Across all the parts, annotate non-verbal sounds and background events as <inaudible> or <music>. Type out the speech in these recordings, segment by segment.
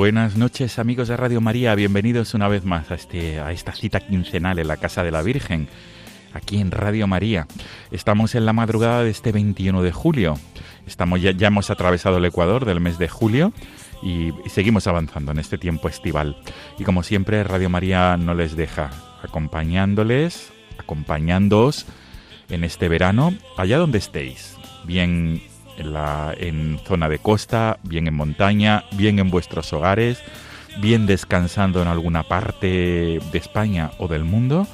Buenas noches amigos de Radio María, bienvenidos una vez más a, este, a esta cita quincenal en la Casa de la Virgen, aquí en Radio María. Estamos en la madrugada de este 21 de julio, Estamos ya, hemos atravesado el Ecuador del mes de julio y, y seguimos avanzando en este tiempo estival. Y como siempre Radio María no les deja, acompañándoles, acompañándoos en este verano, allá donde estéis, bien en, la, en zona de costa, bien en montaña, bien en vuestros hogares, bien descansando en alguna parte de España o del mundo,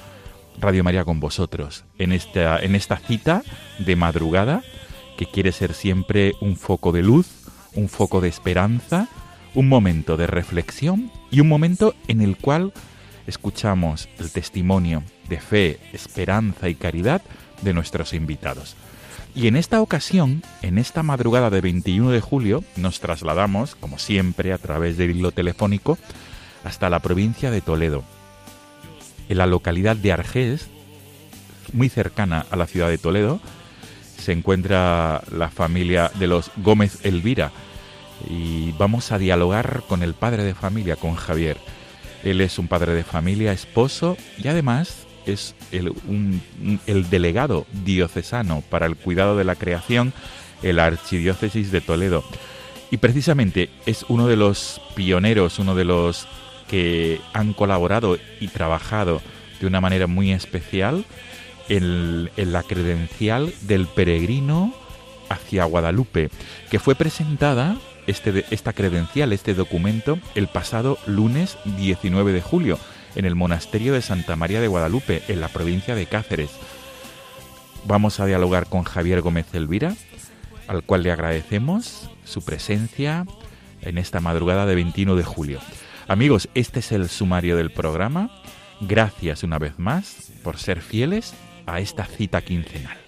Radio María con vosotros en esta, en esta cita de madrugada que quiere ser siempre un foco de luz, un foco de esperanza, un momento de reflexión y un momento en el cual escuchamos el testimonio de fe, esperanza y caridad de nuestros invitados. Y en esta ocasión, en esta madrugada de 21 de julio, nos trasladamos, como siempre, a través del hilo telefónico, hasta la provincia de Toledo, en la localidad de Argés, muy cercana a la ciudad de Toledo, se encuentra la familia de los Gómez Elvira y vamos a dialogar con el padre de familia, con Javier. Él es un padre de familia, esposo y además es el, el delegado diocesano para el cuidado de la creación en la Archidiócesis de Toledo. Y precisamente es uno de los pioneros, uno de los que han colaborado y trabajado de una manera muy especial en, en la credencial del peregrino hacia Guadalupe, que fue presentada este, esta credencial, este documento, el pasado lunes 19 de julio en el monasterio de Santa María de Guadalupe, en la provincia de Cáceres. Vamos a dialogar con Javier Gómez Elvira, al cual le agradecemos su presencia en esta madrugada de 21 de julio. Amigos, este es el sumario del programa. Gracias una vez más por ser fieles a esta cita quincenal.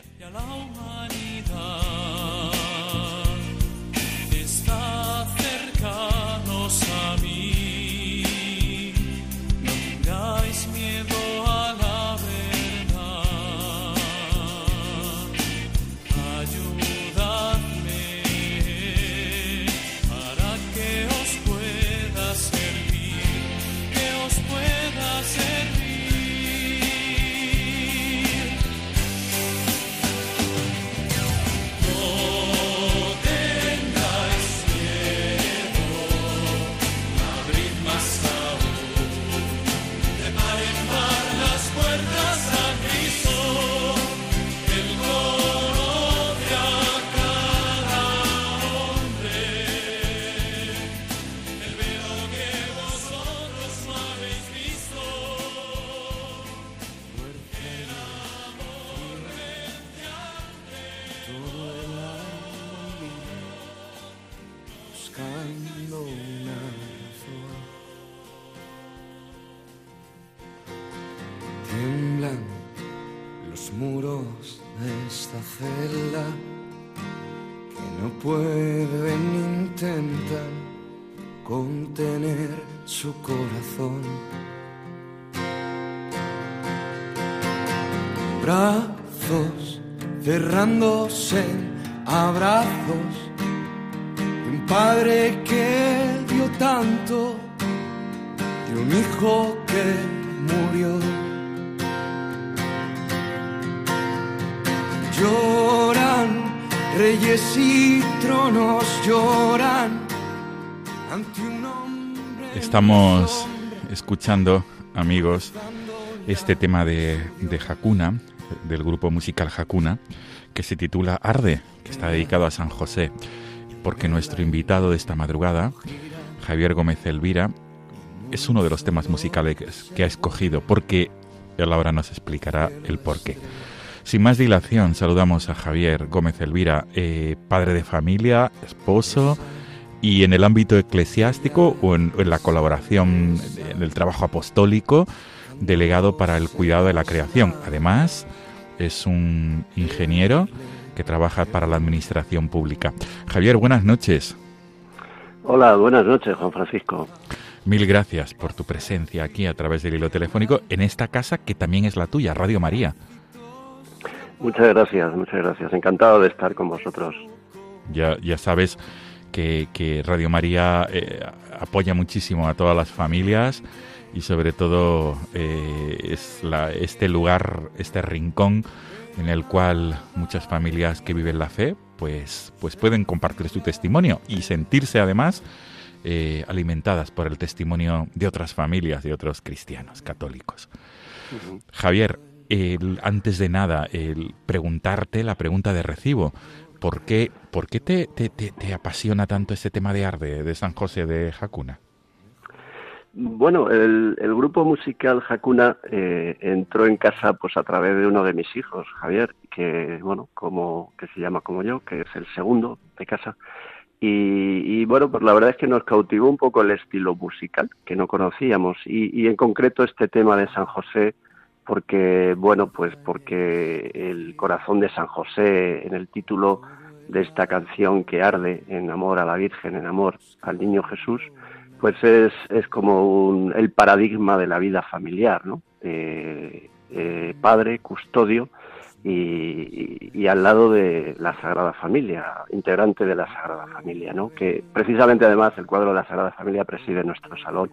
Un hijo que murió. Lloran reyes y tronos, lloran ante un hombre. Estamos escuchando, amigos, este tema de, de Hakuna, del grupo musical Hakuna, que se titula Arde, que está dedicado a San José, porque nuestro invitado de esta madrugada, Javier Gómez Elvira, es uno de los temas musicales que ha escogido, porque él ahora nos explicará el porqué. Sin más dilación, saludamos a Javier Gómez Elvira, eh, padre de familia, esposo, y en el ámbito eclesiástico o en, en la colaboración en el trabajo apostólico, delegado para el cuidado de la creación. Además, es un ingeniero que trabaja para la administración pública. Javier, buenas noches. Hola, buenas noches, Juan Francisco. Mil gracias por tu presencia aquí a través del hilo telefónico en esta casa que también es la tuya, Radio María. Muchas gracias, muchas gracias. Encantado de estar con vosotros. Ya, ya sabes que, que Radio María eh, apoya muchísimo a todas las familias y sobre todo eh, es la, este lugar, este rincón en el cual muchas familias que viven la fe pues, pues pueden compartir su testimonio y sentirse además eh, alimentadas por el testimonio de otras familias, de otros cristianos católicos. Uh -huh. Javier, el, antes de nada, el preguntarte la pregunta de recibo. ¿Por qué, por qué te, te, te, te apasiona tanto este tema de Arde, de San José de Jacuna? Bueno, el, el, grupo musical Hakuna eh, entró en casa pues a través de uno de mis hijos, Javier, que bueno, como que se llama como yo, que es el segundo de casa. Y, y, bueno, pues la verdad es que nos cautivó un poco el estilo musical que no conocíamos y, y en concreto este tema de San José, porque bueno, pues porque el corazón de San José en el título de esta canción que arde en amor a la Virgen, en amor al Niño Jesús, pues es, es como un, el paradigma de la vida familiar, ¿no? Eh, eh, padre, custodio y, al lado de la Sagrada Familia, integrante de la Sagrada Familia, ¿no? Que precisamente además el cuadro de la Sagrada Familia preside nuestro salón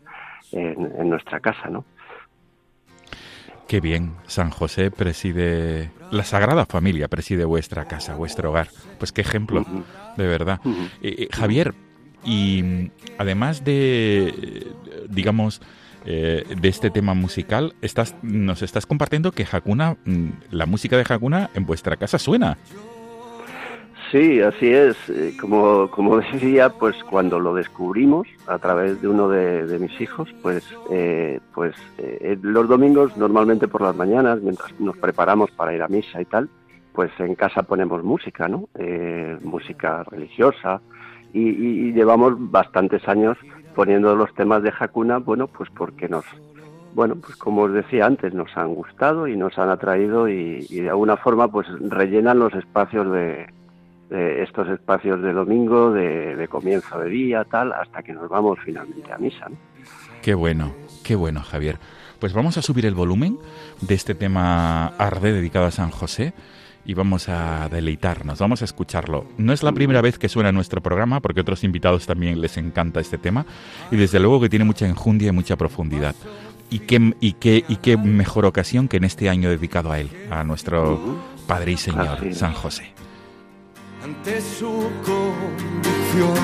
en, en nuestra casa, ¿no? Qué bien, San José preside, la Sagrada Familia preside vuestra casa, vuestro hogar. Pues qué ejemplo, uh -huh. de verdad. Uh -huh. eh, Javier, y además de, digamos, eh, de este tema musical, estás, nos estás compartiendo que Hakuna, la música de Hakuna en vuestra casa suena. Sí, así es. Como, como <laughs> decía, pues cuando lo descubrimos a través de uno de, mis hijos, pues, eh, pues eh, los domingos, normalmente por las mañanas, mientras nos preparamos para ir a misa y tal, pues en casa ponemos música, ¿no? Eh, música religiosa, y, y, llevamos bastantes años poniendo los temas de Hakuna, bueno, pues porque nos, bueno, pues como os decía antes, nos han gustado y nos han atraído y, de alguna forma pues rellenan los espacios de, de estos espacios de domingo, de, comienzo de día, tal, hasta que nos vamos finalmente a misa. Qué bueno, qué bueno, Javier. Pues vamos a subir el volumen de este tema Arde dedicado a San José y vamos a deleitarnos, vamos a escucharlo. No es la primera vez que suena nuestro programa, porque a otros invitados también les encanta este tema, y desde luego que tiene mucha enjundia y mucha profundidad. Y qué, y qué, y qué mejor ocasión que en este año dedicado a él, a nuestro Padre y Señor, San José. Ante su condición,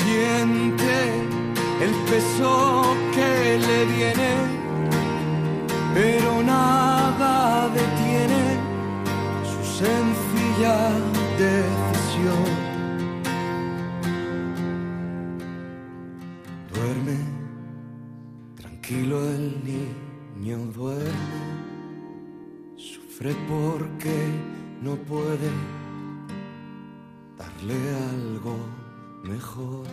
siente el peso que le viene pero nada detiene su sencilla decisión. Duerme, tranquilo el niño duerme, sufre porque no puede darle algo mejor.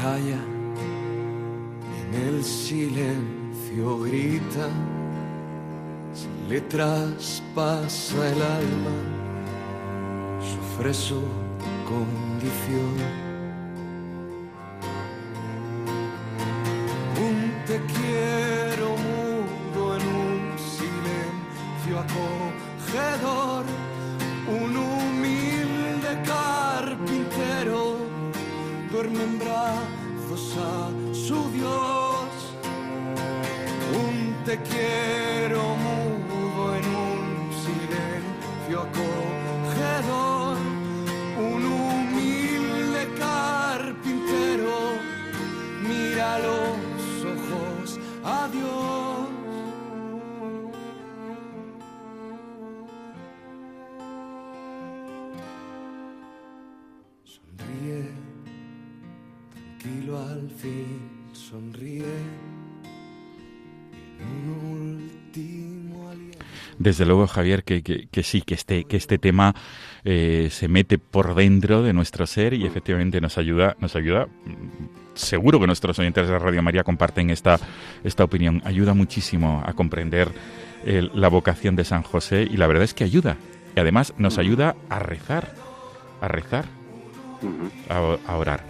Calla en el silencio grita, se le traspasa el alma, sufre su condición. Un te quiero mudo en un silencio acogedor, un humilde carpintero duerme en brazos a su Dios te quiero Desde luego, Javier, que, que, sí, que este, que este tema eh, se mete por dentro de nuestro ser y efectivamente nos ayuda, nos ayuda. Seguro que nuestros oyentes de Radio María comparten esta, esta opinión. Ayuda muchísimo a comprender la vocación de San José y la verdad es que ayuda. Y además nos ayuda a rezar, a rezar, a orar.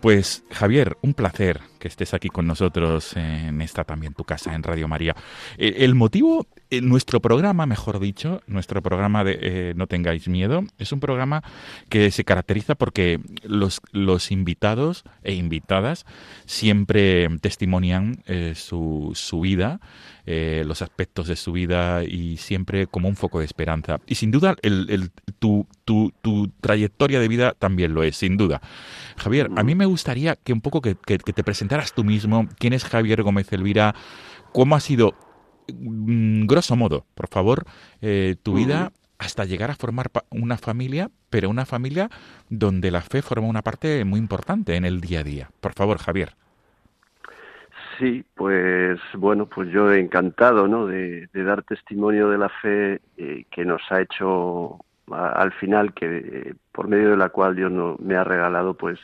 Pues Javier, un placer que estés aquí con nosotros en esta también tu casa, en Radio María. Eh, el motivo, en nuestro programa, mejor dicho, nuestro programa de eh, No tengáis miedo, es un programa que se caracteriza porque los, los invitados e invitadas siempre testimonian eh, su, su vida, los aspectos de su vida y siempre como un foco de esperanza. Y sin duda, el, el, tu, tu, tu trayectoria de vida también lo es, sin duda. Javier, a mí me gustaría que un poco que, te presentaras tú mismo, quién es Javier Gómez Elvira, cómo ha sido, mm, grosso modo, por favor, eh, tu vida hasta llegar a formar una familia, pero una familia donde la fe forma una parte muy importante en el día a día. Por favor, Javier. Sí, pues bueno, pues yo he encantado, ¿no? De, dar testimonio de la fe eh, que nos ha hecho al final que por medio de la cual Dios no, me ha regalado pues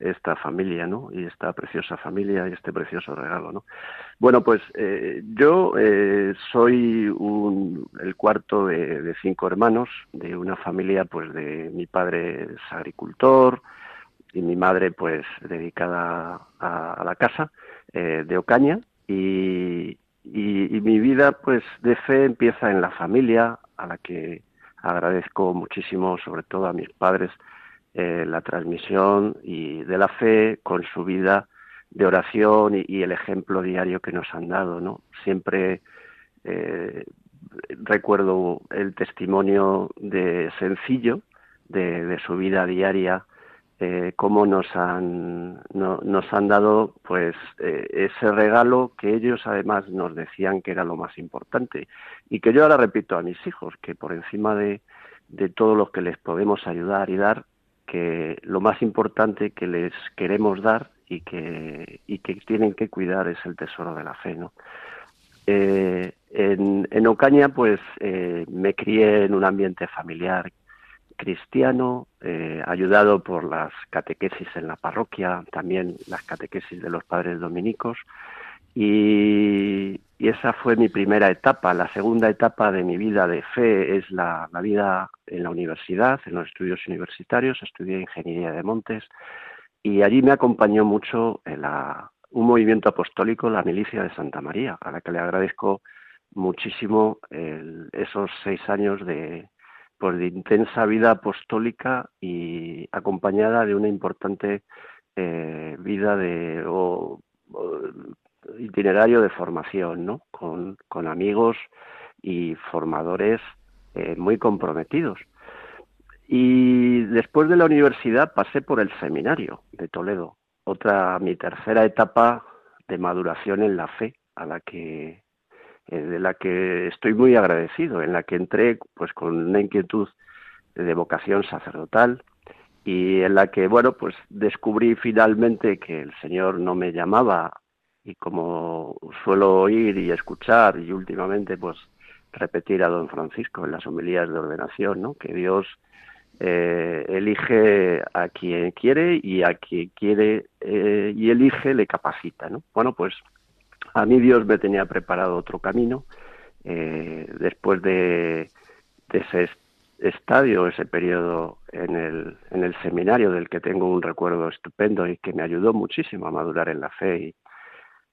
esta familia, ¿no? Y esta preciosa familia y este precioso regalo, ¿no? Bueno, pues eh, yo eh, soy un, el cuarto de, cinco hermanos de una familia, pues de mi padre es agricultor y mi madre, pues dedicada a, la casa eh, de Ocaña y, y, y mi vida, pues de fe empieza en la familia a la que agradezco muchísimo, sobre todo a mis padres, eh, la transmisión y de la fe con su vida de oración y, el ejemplo diario que nos han dado, ¿no? Siempre eh, recuerdo el testimonio de sencillo de, su vida diaria, eh, cómo nos han, nos han dado pues ese regalo que ellos además nos decían que era lo más importante y que yo ahora repito a mis hijos, que por encima de, de todo lo que les podemos ayudar y dar, que lo más importante que les queremos dar y que, y que tienen que cuidar es el tesoro de la fe, ¿no? Eh, en, Ocaña, pues eh, me crié en un ambiente familiar cristiano, eh, ayudado por las catequesis en la parroquia, también las catequesis de los padres dominicos, y, esa fue mi primera etapa. La segunda etapa de mi vida de fe es la, vida en la universidad, en los estudios universitarios. Estudié Ingeniería de Montes y allí me acompañó mucho un movimiento apostólico, la Milicia de Santa María, a la que le agradezco muchísimo esos seis años de, pues, de intensa vida apostólica y acompañada de una importante eh, vida de itinerario de formación, ¿no? Con, con amigos y formadores eh, muy comprometidos. Y después de la universidad pasé por el seminario de Toledo, otra, mi tercera etapa de maduración en la fe, a la que, eh, de la que estoy muy agradecido, en la que entré pues con una inquietud de vocación sacerdotal y en la que, bueno, pues descubrí finalmente que el Señor no me llamaba y como suelo oír y escuchar y últimamente pues repetir a don Francisco en las homilías de ordenación, ¿no? Que Dios eh, elige a quien quiere y a quien quiere eh, y elige le capacita, ¿no? Bueno, pues a mí Dios me tenía preparado otro camino eh, después de, ese estadio, ese periodo en el, en el seminario del que tengo un recuerdo estupendo y que me ayudó muchísimo a madurar en la fe y,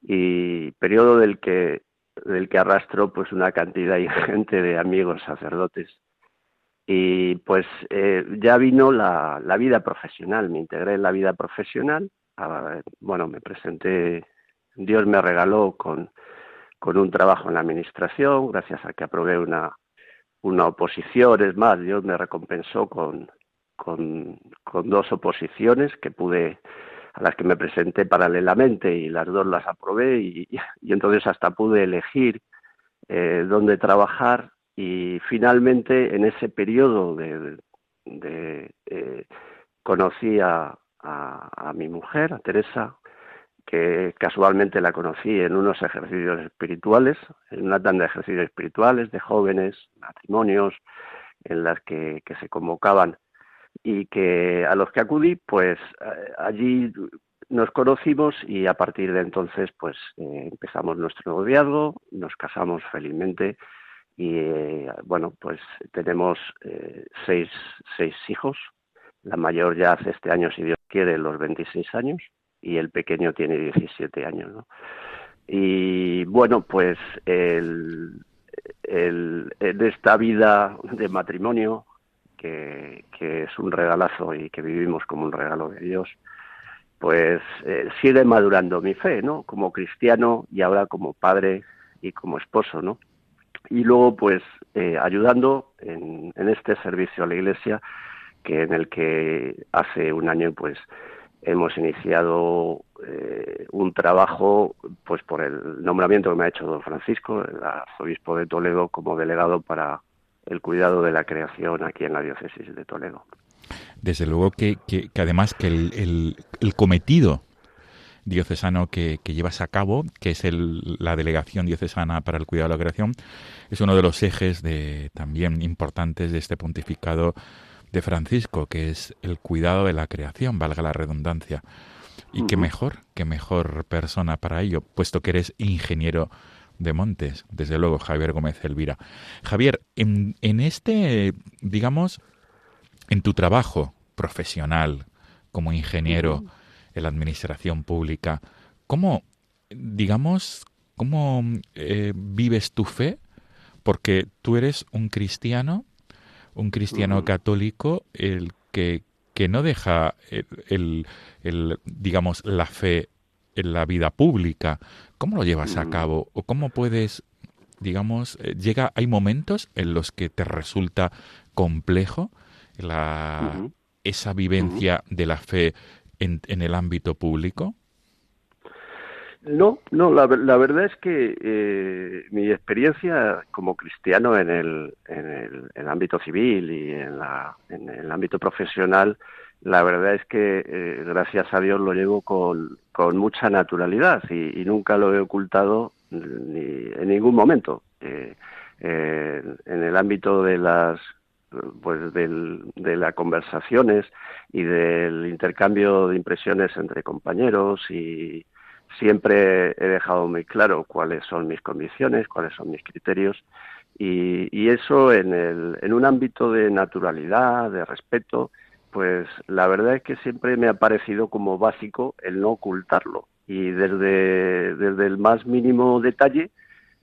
y periodo del que del que arrastro pues una cantidad ingente de amigos sacerdotes. Y pues eh, ya vino la, la, vida profesional. Me integré en la vida profesional. Ah, bueno me presenté Dios me regaló con con un trabajo en la administración, gracias a que aprobé una, una oposición, es más, Dios me recompensó con, con, con dos oposiciones que pude a las que me presenté paralelamente y las dos las aprobé y, entonces hasta pude elegir eh, dónde trabajar y finalmente en ese periodo de, de eh, conocí a, mi mujer, a Teresa, que casualmente la conocí en unos ejercicios espirituales, en una tanda de ejercicios espirituales de jóvenes, matrimonios, en las que se convocaban y que a los que acudí, pues eh, allí nos conocimos y a partir de entonces, pues eh, empezamos nuestro noviazgo, nos casamos felizmente y eh, bueno, pues tenemos seis, seis hijos. La mayor ya hace este año, si Dios quiere, los 26 años y el pequeño tiene 17 años, ¿no? Y bueno, pues el, el, en esta vida de matrimonio que, es un regalazo y que vivimos como un regalo de Dios, pues eh, sigue madurando mi fe, ¿no? Como cristiano y ahora como padre y como esposo, ¿no? Y luego, pues, eh, ayudando en, en, este servicio a la Iglesia, que en el que hace un año, pues, hemos iniciado eh, un trabajo, pues, por el nombramiento que me ha hecho don Francisco, el arzobispo de Toledo, como delegado para el cuidado de la creación aquí en la diócesis de Toledo. Desde luego que, que, que además que el, el, el, cometido diocesano que, que, llevas a cabo, que es el, la delegación diocesana para el cuidado de la creación, es uno de los ejes de, también importantes de este pontificado de Francisco, que es el cuidado de la creación, valga la redundancia. Y uh -huh. qué mejor, qué mejor persona para ello, puesto que eres ingeniero de Montes, desde luego Javier Gómez Elvira. Javier, en, en este, digamos, en tu trabajo profesional como ingeniero en la administración pública, ¿cómo, digamos, cómo eh, vives tu fe? Porque tú eres un cristiano, un cristiano uh -huh. católico, el que, que no deja el, el, el, digamos, la fe en la vida pública. ¿Cómo lo llevas a cabo? ¿O cómo puedes, digamos, eh, llega, hay momentos en los que te resulta complejo la, uh -huh. esa vivencia uh -huh. de la fe en, en, el ámbito público? No, no, la, la verdad es que eh, mi experiencia como cristiano en el, en el, en el ámbito civil y en, la, en, el ámbito profesional, la verdad es que eh, gracias a Dios lo llevo con, con mucha naturalidad y, nunca lo he ocultado ni, en ningún momento. Eh, en el ámbito de las pues del, de las conversaciones y del intercambio de impresiones entre compañeros y siempre he dejado muy claro cuáles son mis condiciones, cuáles son mis criterios y, y eso en, el, en un ámbito de naturalidad, de respeto, pues la verdad es que siempre me ha parecido como básico el no ocultarlo. Y desde, desde el más mínimo detalle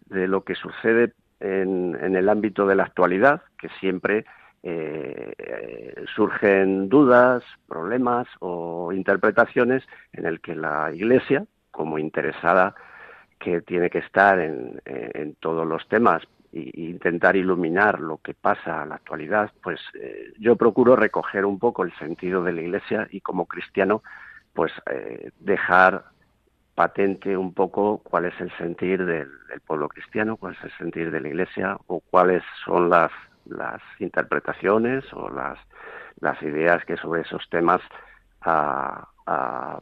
de lo que sucede en, en el ámbito de la actualidad, que siempre eh, surgen dudas, problemas o interpretaciones en el que la Iglesia, como interesada que tiene que estar en, en todos los temas e intentar iluminar lo que pasa en la actualidad, pues eh, yo procuro recoger un poco el sentido de la Iglesia y como cristiano, pues eh, dejar patente un poco cuál es el sentir del, pueblo cristiano, cuál es el sentir de la Iglesia o cuáles son las las interpretaciones o las, las ideas que sobre esos temas ha,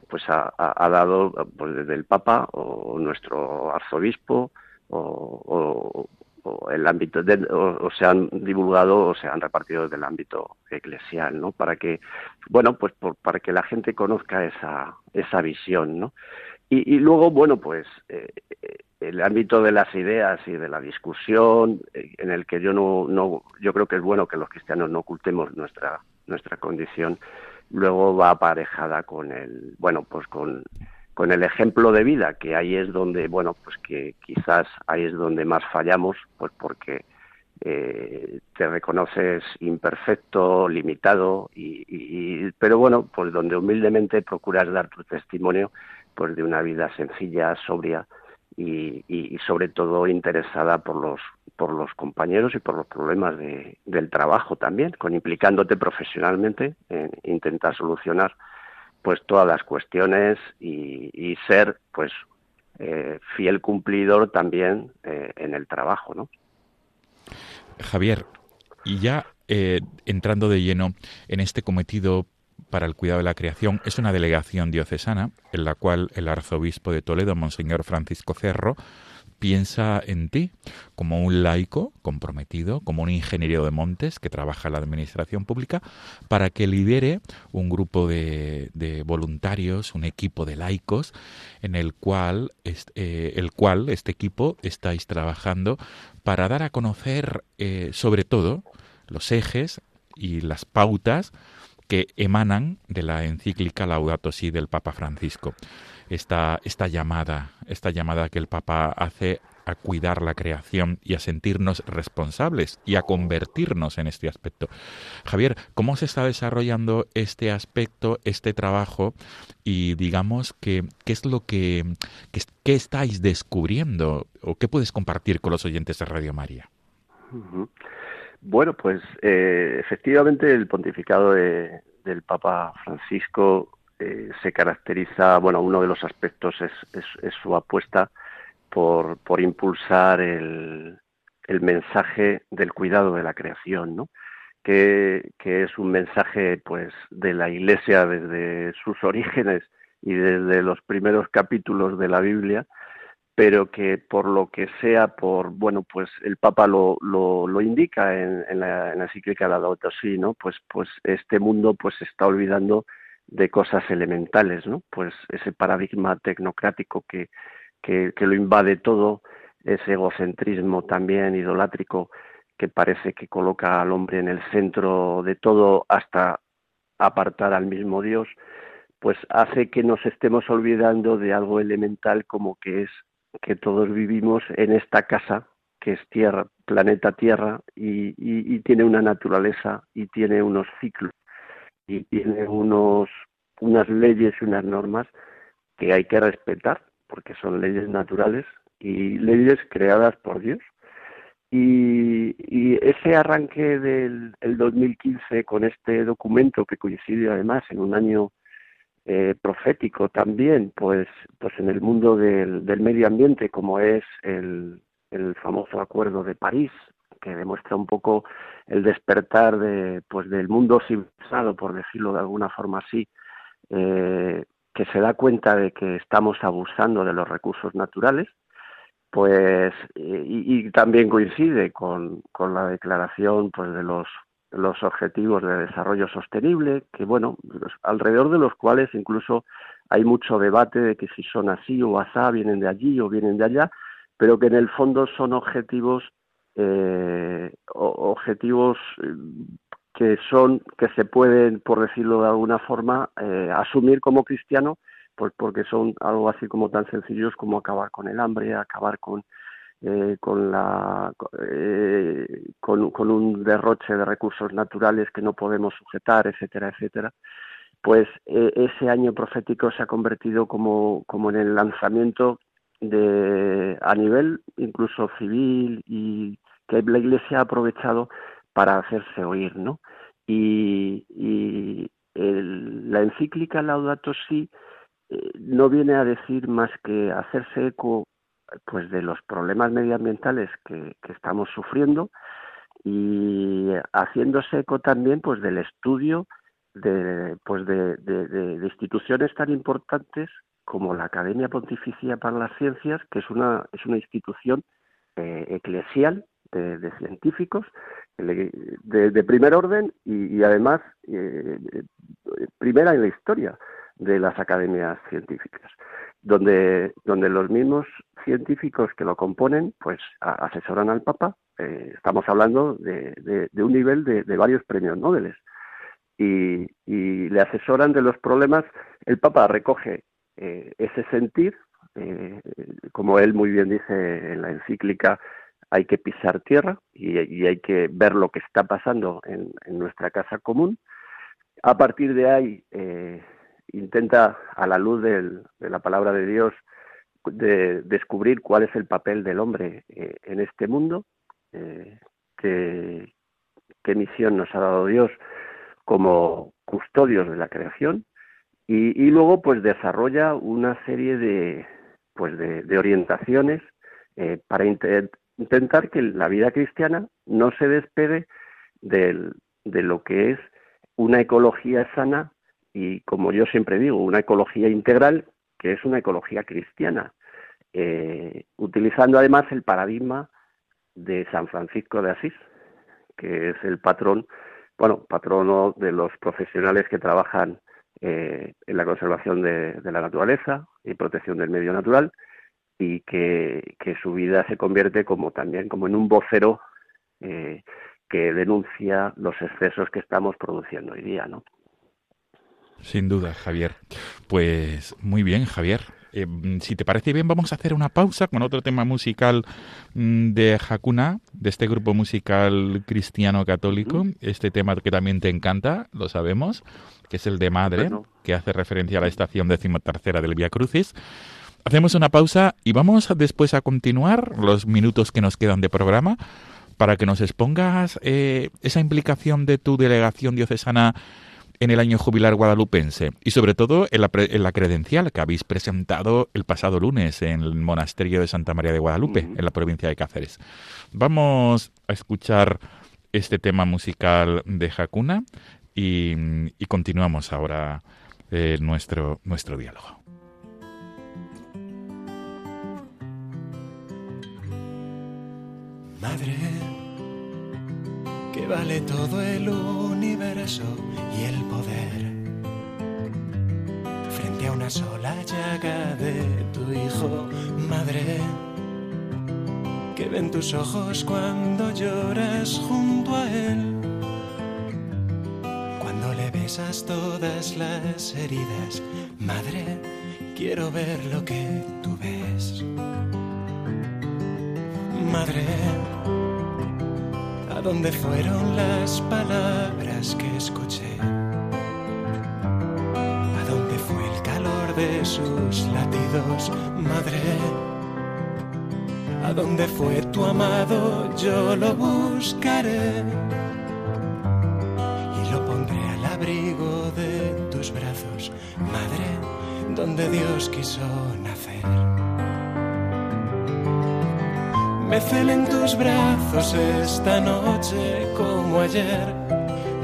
pues ha, dado pues desde el Papa o nuestro arzobispo o, o el ámbito de, o, se han divulgado o se han repartido desde el ámbito eclesial, ¿no? Para que, bueno, pues por, para que la gente conozca esa, esa visión, ¿no? Y, luego, bueno, pues eh, el ámbito de las ideas y de la discusión, eh, en el que yo no, no, yo creo que es bueno que los cristianos no ocultemos nuestra, nuestra condición, luego va aparejada con el, bueno, pues con, con el ejemplo de vida, que ahí es donde, bueno, pues que quizás ahí es donde más fallamos, pues porque eh, te reconoces imperfecto, limitado, y, pero bueno, pues donde humildemente procuras dar tu testimonio pues de una vida sencilla, sobria y, sobre todo interesada por los por los compañeros y por los problemas de, del trabajo también, con implicándote profesionalmente en intentar solucionar pues todas las cuestiones y, ser pues eh, fiel cumplidor también eh, en el trabajo, ¿no? Javier, y ya eh, entrando de lleno en este cometido para el cuidado de la creación es una delegación diocesana en la cual el arzobispo de Toledo, Monseñor Francisco Cerro, piensa en ti como un laico comprometido, como un ingeniero de montes que trabaja en la administración pública, para que lidere un grupo de, voluntarios, un equipo de laicos, en el cual, eh, este equipo estáis trabajando para dar a conocer, eh, sobre todo, los ejes y las pautas que emanan de la encíclica Laudato Si del Papa Francisco. Esta, esta llamada, esta llamada que el Papa hace a cuidar la creación y a sentirnos responsables y a convertirnos en este aspecto. Javier, ¿cómo se está desarrollando este aspecto, este trabajo y digamos que qué es lo que, que, estáis descubriendo o qué puedes compartir con los oyentes de Radio María? Bueno, pues eh, efectivamente el pontificado del Papa Francisco eh, se caracteriza, bueno, uno de los aspectos es, es, su apuesta por, por impulsar el, mensaje del cuidado de la creación, ¿no? Que, es un mensaje, pues, de la Iglesia desde sus orígenes y desde los primeros capítulos de la Biblia, pero que por lo que sea, por bueno, pues el Papa lo, lo, indica en, la, en la encíclica de la Si, ¿no? Pues, pues este mundo pues se está olvidando de cosas elementales, ¿no? Pues ese paradigma tecnocrático que, que, lo invade todo, ese egocentrismo también idolátrico que parece que coloca al hombre en el centro de todo hasta apartar al mismo Dios, pues hace que nos estemos olvidando de algo elemental como que es que todos vivimos en esta casa que es Tierra, planeta Tierra, y, tiene una naturaleza y tiene unos ciclos y tiene unos, unas leyes y unas normas que hay que respetar, porque son leyes naturales y leyes creadas por Dios. Y, ese arranque del el 2015 con este documento que coincide además en un año eh, profético también, pues, pues en el mundo del, del medio ambiente, como es el, el, famoso Acuerdo de París, que demuestra un poco el despertar de, pues, del mundo civilizado, por decirlo de alguna forma así, eh, que se da cuenta de que estamos abusando de los recursos naturales, pues y, también coincide con, con la declaración pues de los los objetivos de desarrollo sostenible, que bueno, alrededor de los cuales incluso hay mucho debate de que si son así o asá, vienen de allí o vienen de allá, pero que en el fondo son objetivos eh, objetivos eh, que son que se pueden, por decirlo de alguna forma, eh, asumir como cristiano, pues porque son algo así como tan sencillos como acabar con el hambre, acabar con eh, con, la, eh, con, con, un derroche de recursos naturales que no podemos sujetar, etcétera, etcétera, pues eh, ese año profético se ha convertido como, como en el lanzamiento de, a nivel incluso civil y que la Iglesia ha aprovechado para hacerse oír, ¿no? Y, el, la encíclica Laudato Si eh, no viene a decir más que hacerse eco pues de los problemas medioambientales que, estamos sufriendo y haciéndose eco también pues del estudio de pues de, de, instituciones tan importantes como la Academia Pontificia para las Ciencias que es una es una institución eh, eclesial de, científicos de, primer orden y, además eh, primera en la historia de las academias científicas donde, donde los mismos científicos que lo componen, pues asesoran al Papa. Eh, estamos hablando de, un nivel de, varios premios Nobel. Y, y, le asesoran de los problemas. El Papa recoge eh, ese sentir, eh, como él muy bien dice en la encíclica, hay que pisar tierra y, hay que ver lo que está pasando en, nuestra casa común. A partir de ahí, intenta, a la luz de la palabra de Dios, de descubrir cuál es el papel del hombre eh, en este mundo, eh, qué, misión nos ha dado Dios como custodios de la creación y, luego pues desarrolla una serie de pues de, orientaciones eh, para intentar que la vida cristiana no se despegue de lo que es una ecología sana y como yo siempre digo, una ecología integral que es una ecología cristiana, eh, utilizando además el paradigma de San Francisco de Asís, que es el patrón, bueno, patrono de los profesionales que trabajan eh, en la conservación de, la naturaleza y protección del medio natural y que, su vida se convierte como también como en un vocero eh, que denuncia los excesos que estamos produciendo hoy día, ¿no? Sin duda, Javier. Pues muy bien, Javier. Eh, si te parece bien, vamos a hacer una pausa con otro tema musical mm, de Hakuna, de este grupo musical cristiano católico. Este tema que también te encanta, lo sabemos, que es el de Madre, que hace referencia a la estación decimotercera del Via Crucis. Hacemos una pausa y vamos después a continuar los minutos que nos quedan de programa para que nos expongas eh, esa implicación de tu delegación diocesana en el año jubilar guadalupense y sobre todo en la, credencial que habéis presentado el pasado lunes en el monasterio de Santa María de Guadalupe, en la provincia de Cáceres. Vamos a escuchar este tema musical de Hakuna y, continuamos ahora eh, nuestro, nuestro diálogo. Madre que vale todo el universo y el poder. Frente a una sola llaga de tu hijo, madre, que ven tus ojos cuando lloras junto a él. Cuando le besas todas las heridas, madre, quiero ver lo que tú ves. Madre, ¿A dónde fueron las palabras que escuché? ¿A dónde fue el calor de sus latidos, madre? ¿A dónde fue tu amado? Yo lo buscaré y lo pondré al abrigo de tus brazos, madre, donde Dios quiso nacer. Me celen tus brazos esta noche como ayer,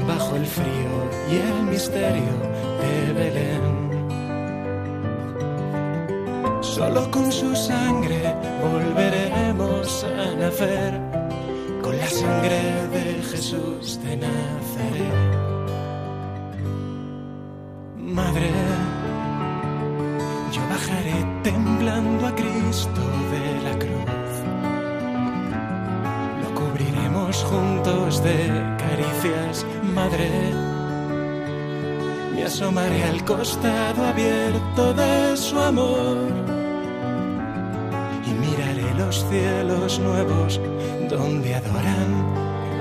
bajo el frío y el misterio de Belén. Solo con su sangre volveremos a nacer, con la sangre de Jesús de Nazaret. Madre. Me asomaré al costado abierto de su amor y miraré los cielos nuevos donde adoran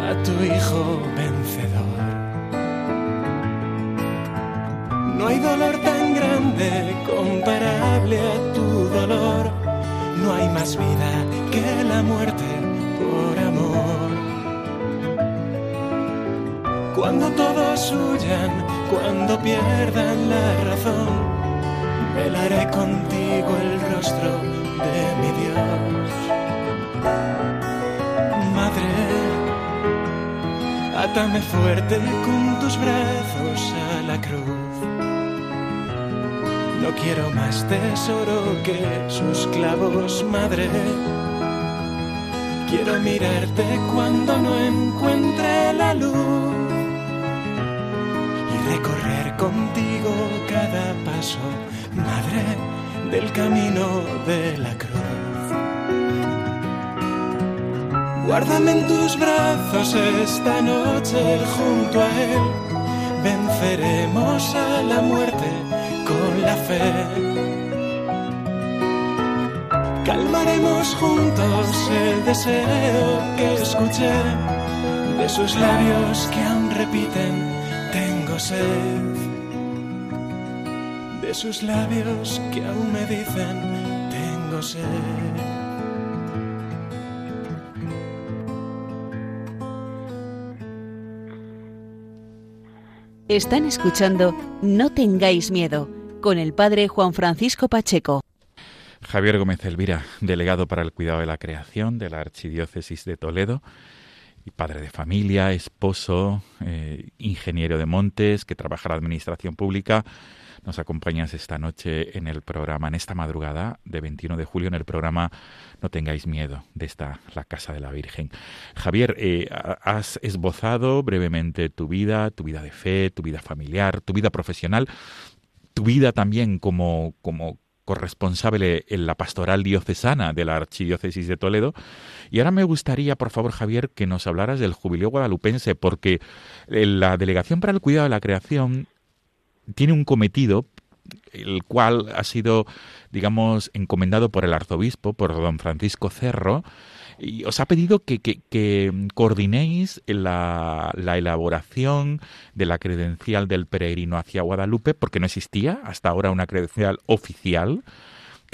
a tu Hijo vencedor. Cuando todos huyan, cuando pierdan la razón, velaré contigo el rostro de mi Dios. Madre, átame fuerte con tus brazos a la cruz. No quiero más tesoro que sus clavos, madre. Quiero mirarte cuando no encuentre la luz recorrer contigo cada paso, madre del camino de la cruz. Guárdame en tus brazos esta noche junto a Él. Venceremos a la muerte con la fe. Calmaremos juntos el deseo que escuché de sus labios que aún repiten de sus labios que aún me dicen tengo sé. Están escuchando No tengáis miedo con el padre Juan Francisco Pacheco. Javier Gómez Elvira, delegado para el cuidado de la creación de la Archidiócesis de Toledo padre de familia, esposo, eh, ingeniero de montes, que trabaja en la administración pública. Nos acompañas esta noche en el programa, en esta madrugada de 21 de julio, en el programa No tengáis miedo de esta, la Casa de la Virgen. Javier, eh, has esbozado brevemente tu vida, tu vida de fe, tu vida familiar, tu vida profesional, tu vida también como, como corresponsable en la pastoral diocesana de la Archidiócesis de Toledo. Y ahora me gustaría, por favor, Javier, que nos hablaras del jubileo guadalupense, porque eh, la Delegación para el Cuidado de la Creación tiene un cometido el cual ha sido, digamos, encomendado por el arzobispo, por don Francisco Cerro, y os ha pedido que, que, coordinéis la, la, elaboración de la credencial del peregrino hacia Guadalupe, porque no existía hasta ahora una credencial oficial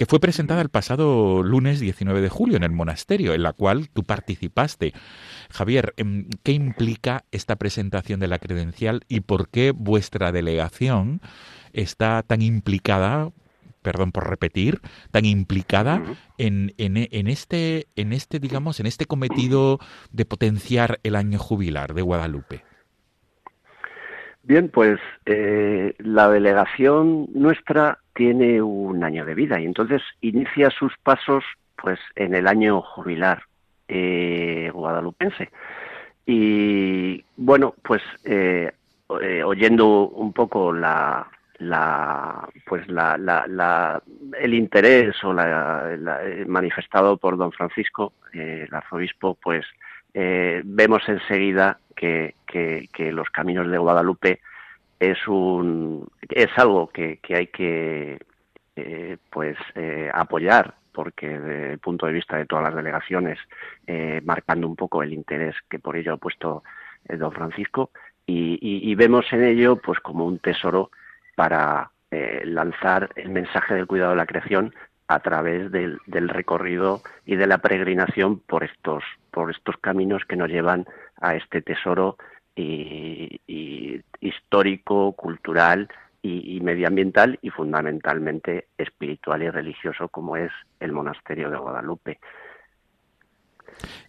que fue presentada el pasado lunes 19 de julio en el monasterio, en la cual tú participaste. Javier, em, ¿qué implica esta presentación de la credencial y por qué vuestra delegación está tan implicada perdón por repetir, tan implicada en, en, este, en este, digamos, en este cometido de potenciar el año jubilar de Guadalupe? Bien, pues eh, la delegación nuestra tiene un año de vida y entonces inicia sus pasos pues en el año jubilar eh, guadalupense. Y bueno, pues eh, oyendo un poco la, la pues la, la, el interés o la, eh, manifestado por don Francisco eh, el arzobispo pues eh, vemos enseguida que, que, los caminos de Guadalupe es un es algo que, hay que pues apoyar porque desde el punto de vista de todas las delegaciones marcando un poco el interés que por ello ha puesto don Francisco y, y vemos en ello pues como un tesoro para eh, lanzar el mensaje del cuidado de la creación a través del, recorrido y de la peregrinación por estos, por estos caminos que nos llevan a este tesoro histórico, cultural y, medioambiental y fundamentalmente espiritual y religioso como es el monasterio de Guadalupe.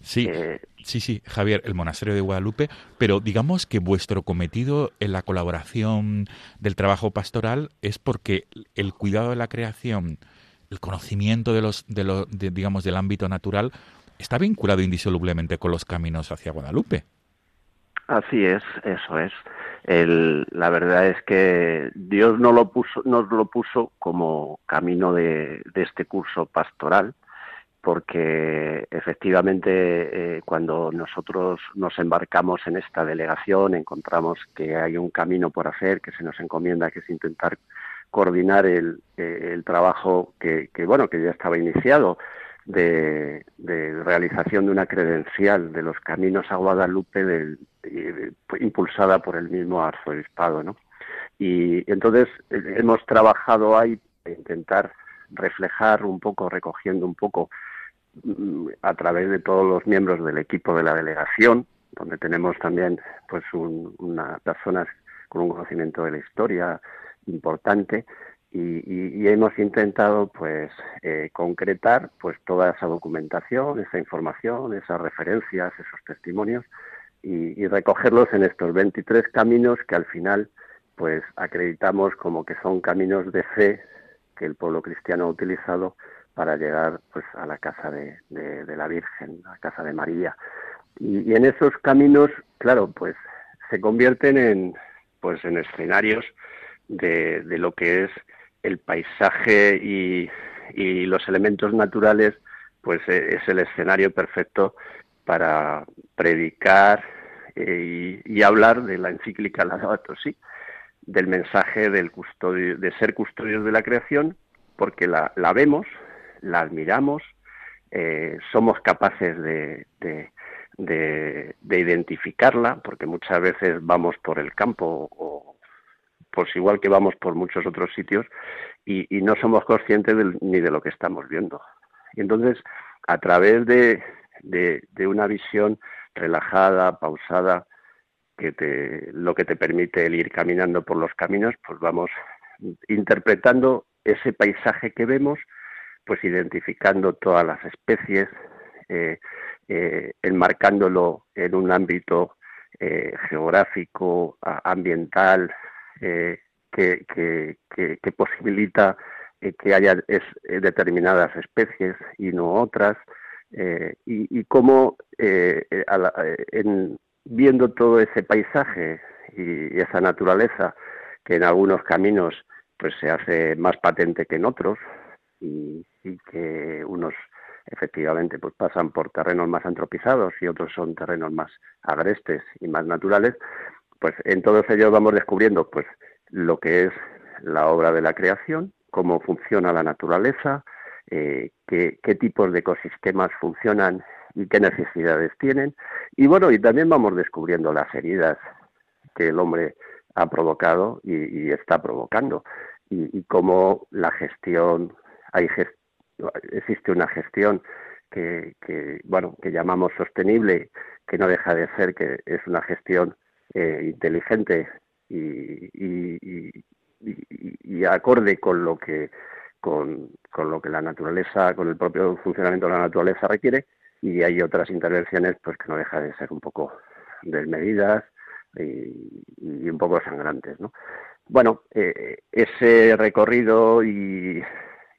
Sí, eh, sí, sí, Javier, el monasterio de Guadalupe, pero digamos que vuestro cometido en la colaboración del trabajo pastoral es porque el cuidado de la creación, el conocimiento de los, de los digamos, del ámbito natural está vinculado indisolublemente con los caminos hacia Guadalupe. Así es, eso es. la verdad es que Dios no lo puso, nos lo puso como camino de este curso pastoral porque efectivamente eh, cuando nosotros nos embarcamos en esta delegación encontramos que hay un camino por hacer que se nos encomienda que es intentar coordinar el, eh, trabajo que, bueno que ya estaba iniciado de, realización de una credencial de los caminos a Guadalupe impulsada por el mismo arzobispado ¿no? y entonces eh, hemos trabajado ahí para intentar reflejar un poco recogiendo un poco a través de todos los miembros del equipo de la delegación, donde tenemos también pues una personas con un conocimiento de la historia importante. Y, hemos intentado pues eh, concretar pues toda esa documentación, esa información, esas referencias, esos testimonios y, y recogerlos en estos 23 caminos que al final pues acreditamos como que son caminos de fe que el pueblo cristiano ha utilizado para llegar pues a la casa de, la Virgen, a la casa de María. Y, en esos caminos, claro, pues se convierten en pues en escenarios de, lo que es el paisaje y, los elementos naturales, pues e, es el escenario perfecto para predicar eh, y, hablar de la encíclica Laudato Si, del mensaje del custodio, de ser custodios de la creación, porque la, la vemos, la admiramos, eh, somos capaces de, de, identificarla, porque muchas veces vamos por el campo o pues igual que vamos por muchos otros sitios y, no somos conscientes ni de lo que estamos viendo. Y entonces, a través de, de, una visión relajada, pausada, que te, lo que te permite el ir caminando por los caminos, pues vamos interpretando ese paisaje que vemos, pues identificando todas las especies, eh, eh, enmarcándolo en un ámbito eh, geográfico, ambiental, que, que, posibilita que haya determinadas especies y no otras, y, y, cómo en, viendo todo ese paisaje y esa naturaleza que en algunos caminos pues se hace más patente que en otros y, que unos efectivamente pues pasan por terrenos más antropizados y otros son terrenos más agrestes y más naturales, pues en todos ellos vamos descubriendo pues lo que es la obra de la creación, cómo funciona la naturaleza, eh, qué tipos de ecosistemas funcionan y qué necesidades tienen. Y bueno, y también vamos descubriendo las heridas que el hombre ha provocado y está provocando y, cómo la gestión, hay existe una gestión que, bueno, que llamamos sostenible, que no deja de ser que es una gestión eh, inteligente y, y, acorde con lo que con, lo que la naturaleza, con el propio funcionamiento de la naturaleza requiere, y hay otras intervenciones pues que no deja de ser un poco desmedidas y, y un poco sangrantes, ¿no? bueno, eh, ese recorrido y,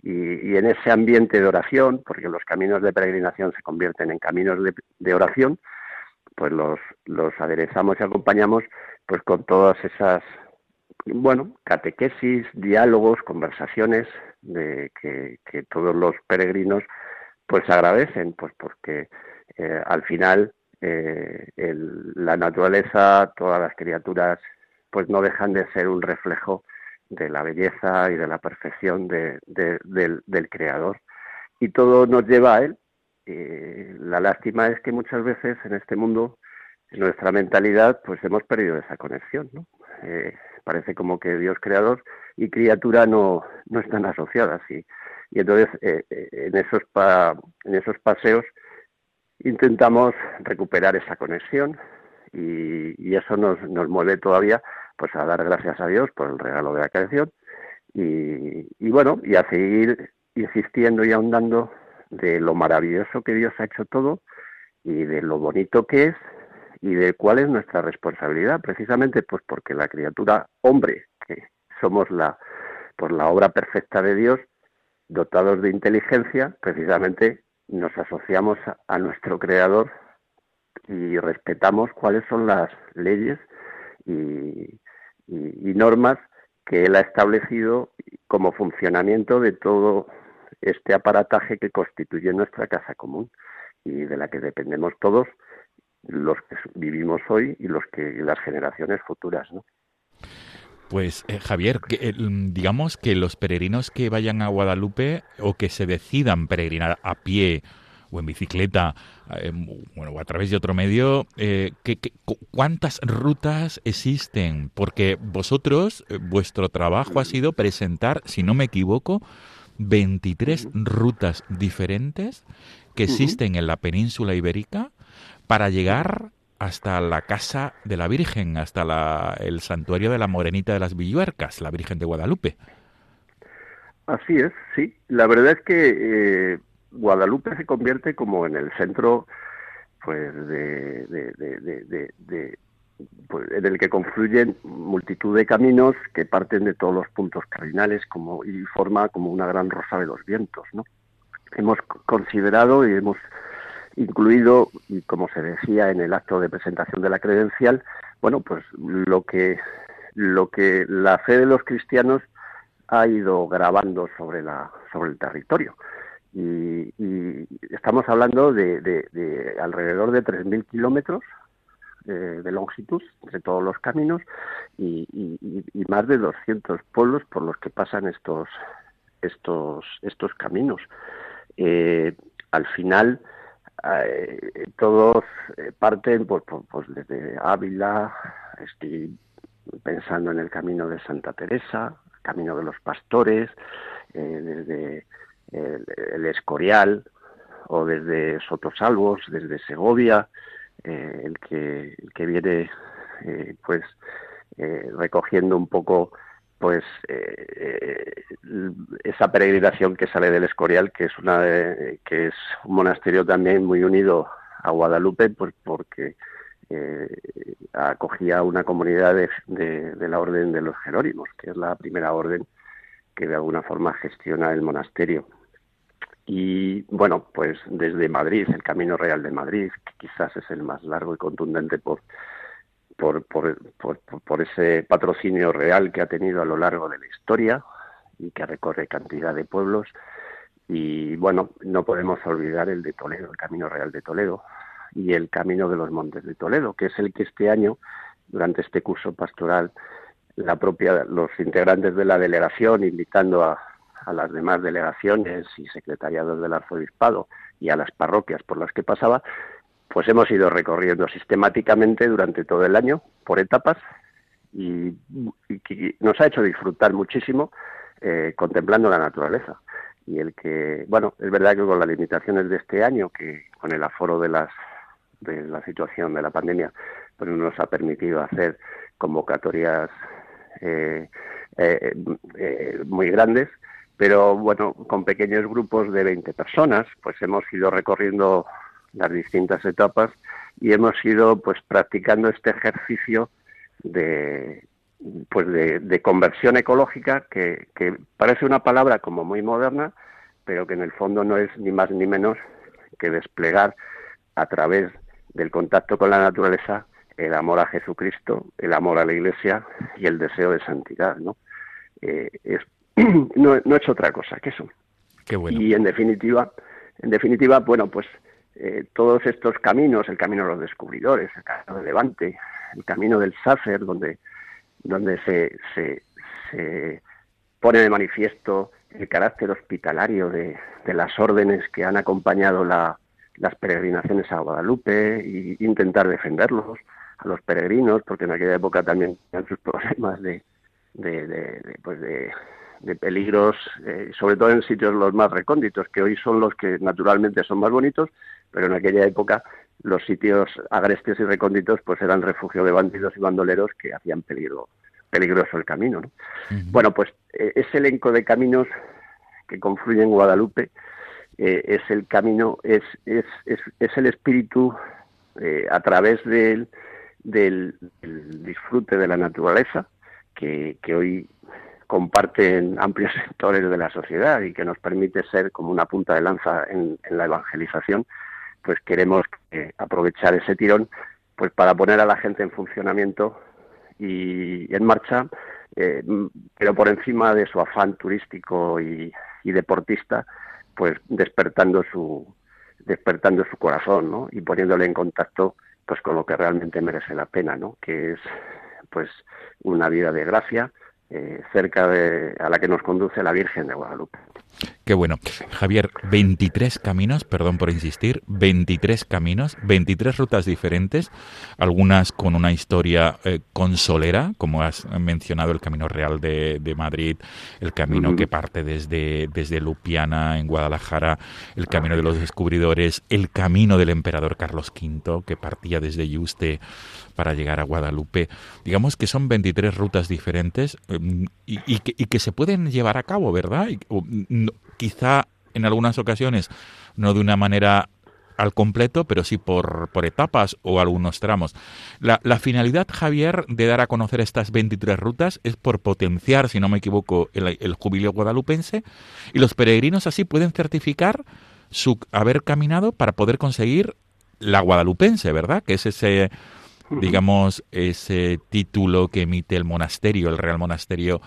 en ese ambiente de oración, porque los caminos de peregrinación se convierten en caminos de, oración, pues los, los aderezamos y acompañamos pues con todas esas, bueno, catequesis, diálogos, conversaciones de que, todos los peregrinos pues agradecen, pues porque eh, al final eh, la naturaleza, todas las criaturas pues no dejan de ser un reflejo de la belleza y de la perfección del, creador. Y todo nos lleva a él. la lástima es que muchas veces en este mundo, en nuestra mentalidad, pues hemos perdido esa conexión. ¿no? Eh, parece como que Dios creador y criatura no, no están asociadas. Y, entonces eh, eh, en, esos en esos paseos intentamos recuperar esa conexión y, y eso nos, nos mueve todavía pues a dar gracias a Dios por el regalo de la creación y, bueno, y a seguir insistiendo y ahondando de lo maravilloso que Dios ha hecho todo y de lo bonito que es y de cuál es nuestra responsabilidad, precisamente pues porque la criatura hombre, que somos la por la obra perfecta de Dios, dotados de inteligencia, precisamente nos asociamos a nuestro creador y respetamos cuáles son las leyes y, normas que él ha establecido como funcionamiento de todo este aparataje que constituye nuestra casa común y de la que dependemos todos los que vivimos hoy y los que las generaciones futuras, ¿no? Pues eh, Javier, que, digamos que los peregrinos que vayan a Guadalupe o que se decidan peregrinar a pie o en bicicleta, eh, bueno, o a través de otro medio, eh, cuántas rutas existen? Porque vosotros, eh, vuestro trabajo ha sido presentar, si no me equivoco, 23 rutas diferentes que existen en la península ibérica para llegar hasta la casa de la Virgen, hasta la, el santuario de la Morenita de las Villuercas, la Virgen de Guadalupe. Así es, sí. La verdad es que Guadalupe se convierte como en el centro pues de, pues, en el que confluyen multitud de caminos que parten de todos los puntos cardinales como y forma como una gran rosa de los vientos no hemos considerado y hemos incluido y como se decía en el acto de presentación de la credencial bueno pues lo que lo que la fe de los cristianos ha ido grabando sobre la sobre el territorio y, estamos hablando de, alrededor de 3.000 kilómetros eh, de longitud entre todos los caminos y, más de 200 pueblos por los que pasan estos estos estos caminos. Eh, al final eh, todos parten pues, pues, desde Ávila, estoy pensando en el camino de Santa Teresa, camino de los pastores, desde el, Escorial o desde Sotosalvos, desde Segovia, eh, el, que, que viene eh, pues eh, recogiendo un poco pues esa peregrinación que sale del Escorial que es una que es un monasterio también muy unido a Guadalupe pues porque acogía una comunidad de, de, la orden de los Jerónimos que es la primera orden que de alguna forma gestiona el monasterio y bueno, pues desde Madrid, el Camino Real de Madrid, que quizás es el más largo y contundente por, por, por, por, ese patrocinio real que ha tenido a lo largo de la historia y que recorre cantidad de pueblos. Y bueno, no podemos olvidar el de Toledo, el Camino Real de Toledo y el Camino de los Montes de Toledo, que es el que este año, durante este curso pastoral, la propia, los integrantes de la delegación, invitando a, a las demás delegaciones y secretariados del arzobispado y a las parroquias por las que pasaba, pues hemos ido recorriendo sistemáticamente durante todo el año, por etapas, y, nos ha hecho disfrutar muchísimo eh, contemplando la naturaleza. Y el que, bueno, es verdad que con las limitaciones de este año, que con el aforo de las de la situación de la pandemia, pues no nos ha permitido hacer convocatorias eh, eh, muy grandes, pero bueno, con pequeños grupos de 20 personas, pues hemos ido recorriendo las distintas etapas y hemos ido pues practicando este ejercicio de pues de, conversión ecológica que, parece una palabra como muy moderna pero que en el fondo no es ni más ni menos que desplegar a través del contacto con la naturaleza el amor a Jesucristo, el amor a la Iglesia y el deseo de santidad, ¿no? Eh, es <clears throat> no, no he hecho otra cosa que eso. Qué bueno. Y en definitiva, en definitiva, bueno, pues eh, todos estos caminos, el camino de los descubridores, el camino de Levante, el camino del Sácer, donde, donde se, se, se pone de manifiesto el carácter hospitalario de, de las órdenes que han acompañado la, las peregrinaciones a Guadalupe e intentar defenderlos a los peregrinos, porque en aquella época también tenían sus problemas de, de, de pues de, de peligros, eh, sobre todo en sitios los más recónditos, que hoy son los que naturalmente son más bonitos, pero en aquella época los sitios agrestes y recónditos pues eran refugio de bandidos y bandoleros que hacían peligro, peligroso el camino. ¿no? Bueno, pues eh, ese elenco de caminos que confluyen en Guadalupe eh, es el camino, es, es, es, es el espíritu a través del, del, disfrute de la naturaleza, que, que hoy comparten amplios <laughs> sectores de la sociedad y que nos permite ser como una punta de lanza en, la evangelización, pues queremos aprovechar ese tirón pues para poner a la gente en funcionamiento y en marcha, eh, pero por encima de su afán turístico y, deportista, pues despertando su despertando su corazón, ¿no? Y poniéndole en contacto pues con lo que realmente merece la pena, ¿no? Que es pues una vida de gracia, eh, cerca de a la que nos conduce la Virgen de Guadalupe. Qué bueno. Javier, 23 caminos, perdón por insistir, 23 caminos, 23 rutas diferentes, algunas con una historia eh, consolera, como has mencionado, el Camino Real de, Madrid, el camino que parte desde, desde Lupiana en Guadalajara, el Camino de los Descubridores, el Camino del Emperador Carlos V, que partía desde Yuste para llegar a Guadalupe. Digamos que son 23 rutas diferentes em, y, que, se pueden llevar a cabo, ¿verdad? Quizá en algunas ocasiones no de una manera al completo, pero sí por, por etapas o algunos tramos. La, finalidad, Javier, de dar a conocer estas 23 rutas es por potenciar, si no me equivoco, el, el jubileo guadalupense y los peregrinos así pueden certificar su haber caminado para poder conseguir la guadalupense, ¿verdad? Que es ese digamos, ese título que emite el monasterio, el Real Monasterio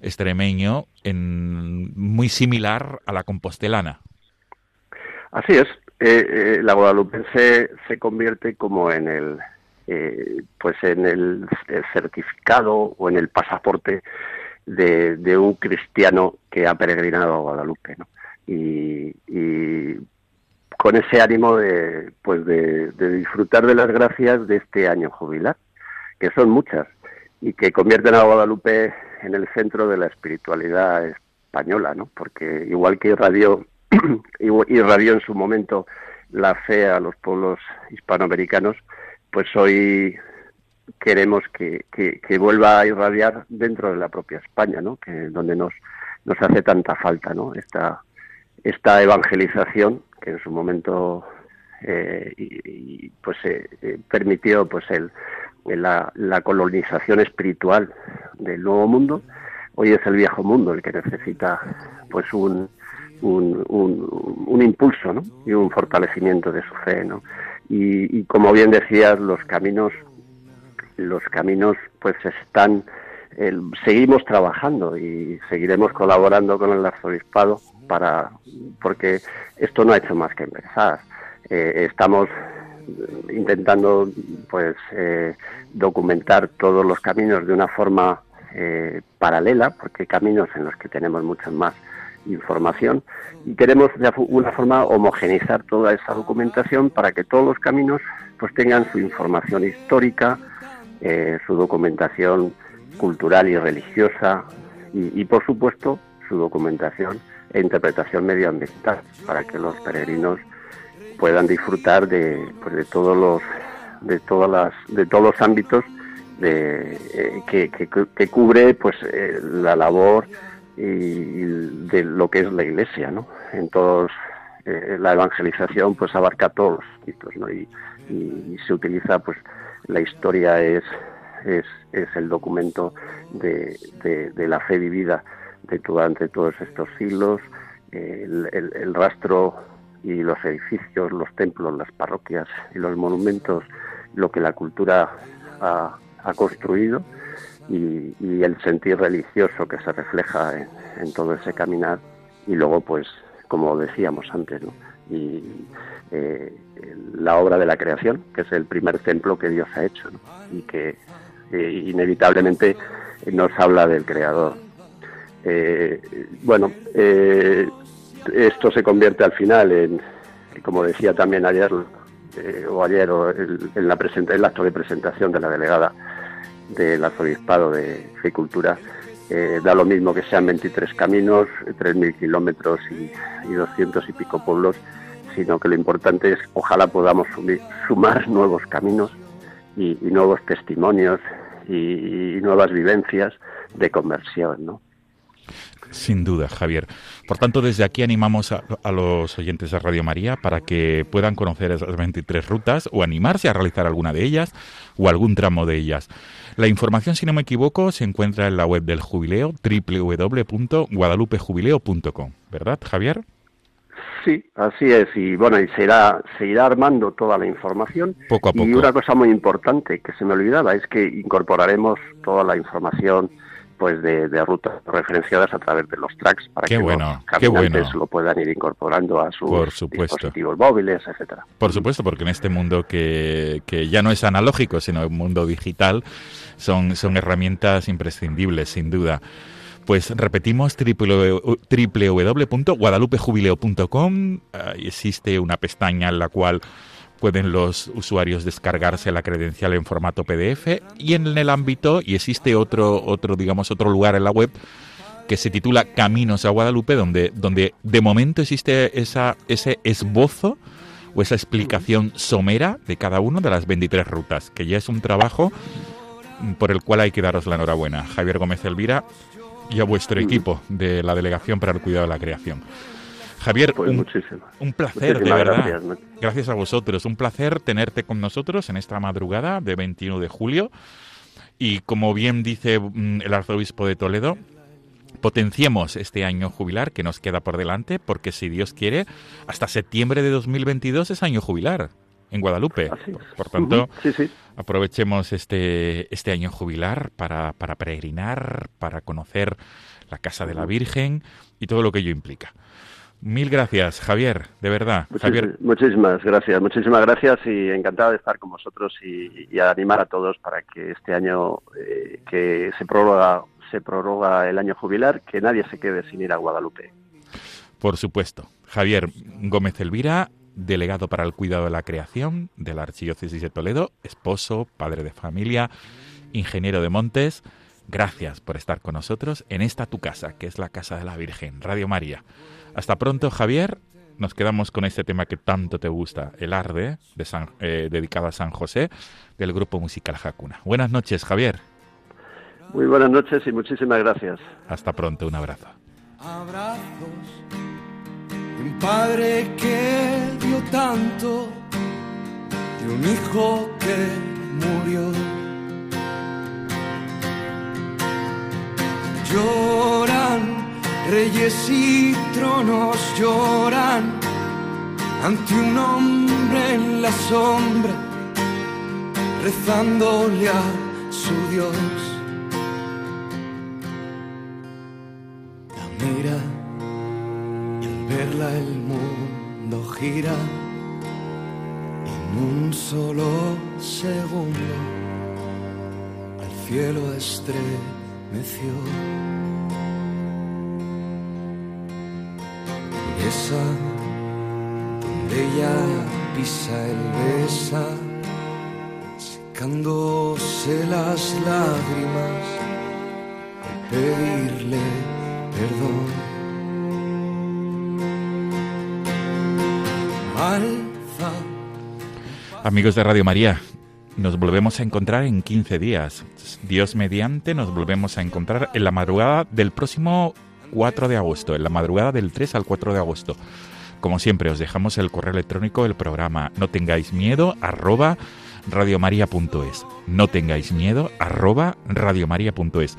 extremeño, en, muy similar a la compostelana. Así es. Eh, eh, la guadalupense se convierte como en el eh, pues en el, certificado o en el pasaporte de, un cristiano que ha peregrinado a Guadalupe y con ese ánimo de, pues de, disfrutar de las gracias de este año jubilar, que son muchas, y que convierten a Guadalupe en el centro de la espiritualidad española, ¿no? Porque igual que irradió, <clears throat> irradió en su momento la fe a los pueblos hispanoamericanos, pues hoy queremos que, que, vuelva a irradiar dentro de la propia España, ¿no? Que donde nos nos hace tanta falta, ¿no? Esta esta evangelización que en su momento eh, y, pues eh, permitió pues el, la, la, colonización espiritual del nuevo mundo hoy es el viejo mundo el que necesita pues un, un, un, impulso ¿no? y un fortalecimiento de su fe ¿no? y, y, como bien decías los caminos los caminos pues están seguimos trabajando y seguiremos colaborando con el arzobispado para porque esto no ha hecho más que empezar eh, estamos intentando pues eh, documentar todos los caminos de una forma eh, paralela porque hay caminos en los que tenemos mucha más información y queremos de una forma homogenizar toda esa documentación para que todos los caminos pues tengan su información histórica su documentación cultural y religiosa y, por supuesto su documentación e interpretación medioambiental para que los peregrinos puedan disfrutar de, pues, de todos los de todas las de todos los ámbitos de, eh, que, cubre pues eh, la labor y, de lo que es la iglesia no en todos eh, la evangelización pues abarca todos los ¿no? y, se utiliza pues la historia es es, es el documento de, de, la fe vivida de durante todos estos siglos el rastro y los edificios, los templos, las parroquias y los monumentos, lo que la cultura ha, construido y, el sentir religioso que se refleja en, todo ese caminar y luego pues como decíamos antes ¿no? y eh, la obra de la creación que es el primer templo que Dios ha hecho y que eh, inevitablemente nos habla del creador eh, bueno esto se convierte al final en, como decía también ayer eh, o ayer o en la el acto de presentación de la delegada del arzobispado de Fe y Cultura, eh, da lo mismo que sean 23 caminos, 3.000 kilómetros y, y 200 y pico pueblos, sino que lo importante es ojalá podamos sumar nuevos caminos y, nuevos testimonios y, y, nuevas vivencias de conversión, ¿no? Sin duda, Javier. Por tanto, desde aquí animamos a, los oyentes de Radio María para que puedan conocer esas 23 rutas o animarse a realizar alguna de ellas o algún tramo de ellas. La información, si no me equivoco, se encuentra en la web del jubileo www.guadalupejubileo.com, ¿verdad, Javier? Sí, así es. Y bueno, y se irá, se irá armando toda la información. Poco a poco. Y una cosa muy importante que se me olvidaba es que incorporaremos toda la información pues de, rutas referenciadas a través de los tracks para que los caminantes lo puedan ir incorporando a sus dispositivos móviles, etcétera. Por supuesto, porque en este mundo que, que ya no es analógico, sino un mundo digital, son, son herramientas imprescindibles, sin duda. Pues repetimos www.guadalupejubileo.com. existe una pestaña en la cual pueden los usuarios descargarse la credencial en formato PDF y en el ámbito y existe otro otro digamos otro lugar en la web que se titula Caminos a Guadalupe donde donde de momento existe esa ese esbozo o esa explicación somera de cada una de las 23 rutas, que ya es un trabajo por el cual hay que daros la enhorabuena, Javier Gómez Elvira y a vuestro equipo de la Delegación para el Cuidado de la Creación. Javier, pues un, placer, de verdad. Gracias, a vosotros. Un placer tenerte con nosotros en esta madrugada de 21 de julio. Y como bien dice mm, el arzobispo de Toledo, potenciemos este año jubilar que nos queda por delante, porque si Dios quiere, hasta septiembre de 2022 es año jubilar en Guadalupe. Por tanto, aprovechemos este, este año jubilar para, para peregrinar, para conocer la Casa de la Virgen y todo lo que ello implica. Mil gracias, Javier, de verdad. Javier. Muchísimas gracias, muchísimas gracias y encantado de estar con vosotros y, animar a todos para que este año eh, que se prorroga, se prorroga el año jubilar, que nadie se quede sin ir a Guadalupe. Por supuesto. Javier Gómez Elvira, delegado para el cuidado de la creación de la Archidiócesis de Toledo, esposo, padre de familia, ingeniero de montes Gracias por estar con nosotros en esta tu casa, que es la Casa de la Virgen, Radio María. Hasta pronto, Javier. Nos quedamos con este tema que tanto te gusta, El Arde, de eh, dedicado a San José, del grupo musical Hakuna. Buenas noches, Javier. Muy buenas noches y muchísimas gracias. Hasta pronto, un abrazo. Abrazos un padre que dio tanto, de un hijo que murió. Lloran reyes y tronos, lloran ante un hombre en la sombra, rezándole a su Dios. La mira y al verla el mundo gira en un solo segundo. Al cielo estremeció. Esa donde ella pisa el besa, secándose las lágrimas al pedirle perdón. Alza. Amigos de Radio María, nos volvemos a encontrar en 15 días. Dios mediante, nos volvemos a encontrar en la madrugada del próximo 4 de agosto, en la madrugada del 3 al 4 de agosto. Como siempre, os dejamos el correo electrónico del programa. No tengáis miedo, arroba radiomaria.es. No tengáis miedo, arroba radiomaria.es.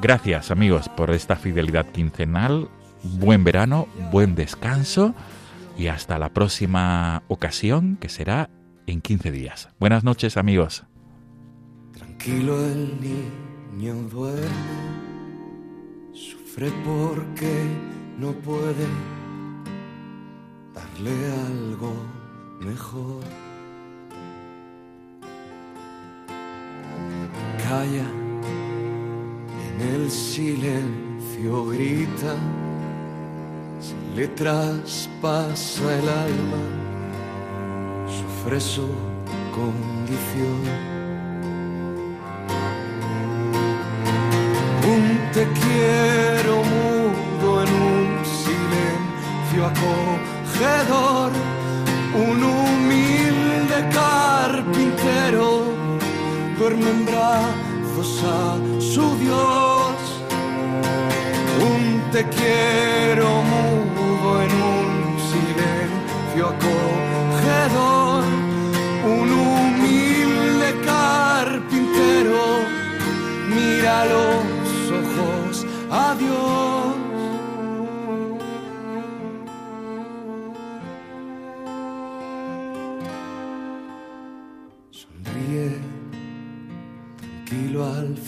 Gracias amigos por esta fidelidad quincenal. Buen verano, buen descanso y hasta la próxima ocasión que será en 15 días. Buenas noches amigos. Tranquilo el niño duerme, sufre porque no puede darle algo mejor. Calla en el silencio grita, se le traspasa el alma, sufre su condición. Un te quiero silencio acogedor, un humilde carpintero duerme en brazos a su Dios. Un te quiero mudo en un silencio acogedor, un humilde carpintero mira los ojos a Dios.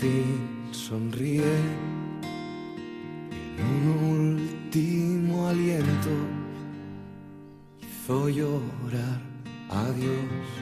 Fin, sonríe. En un último aliento hizo llorar a Dios.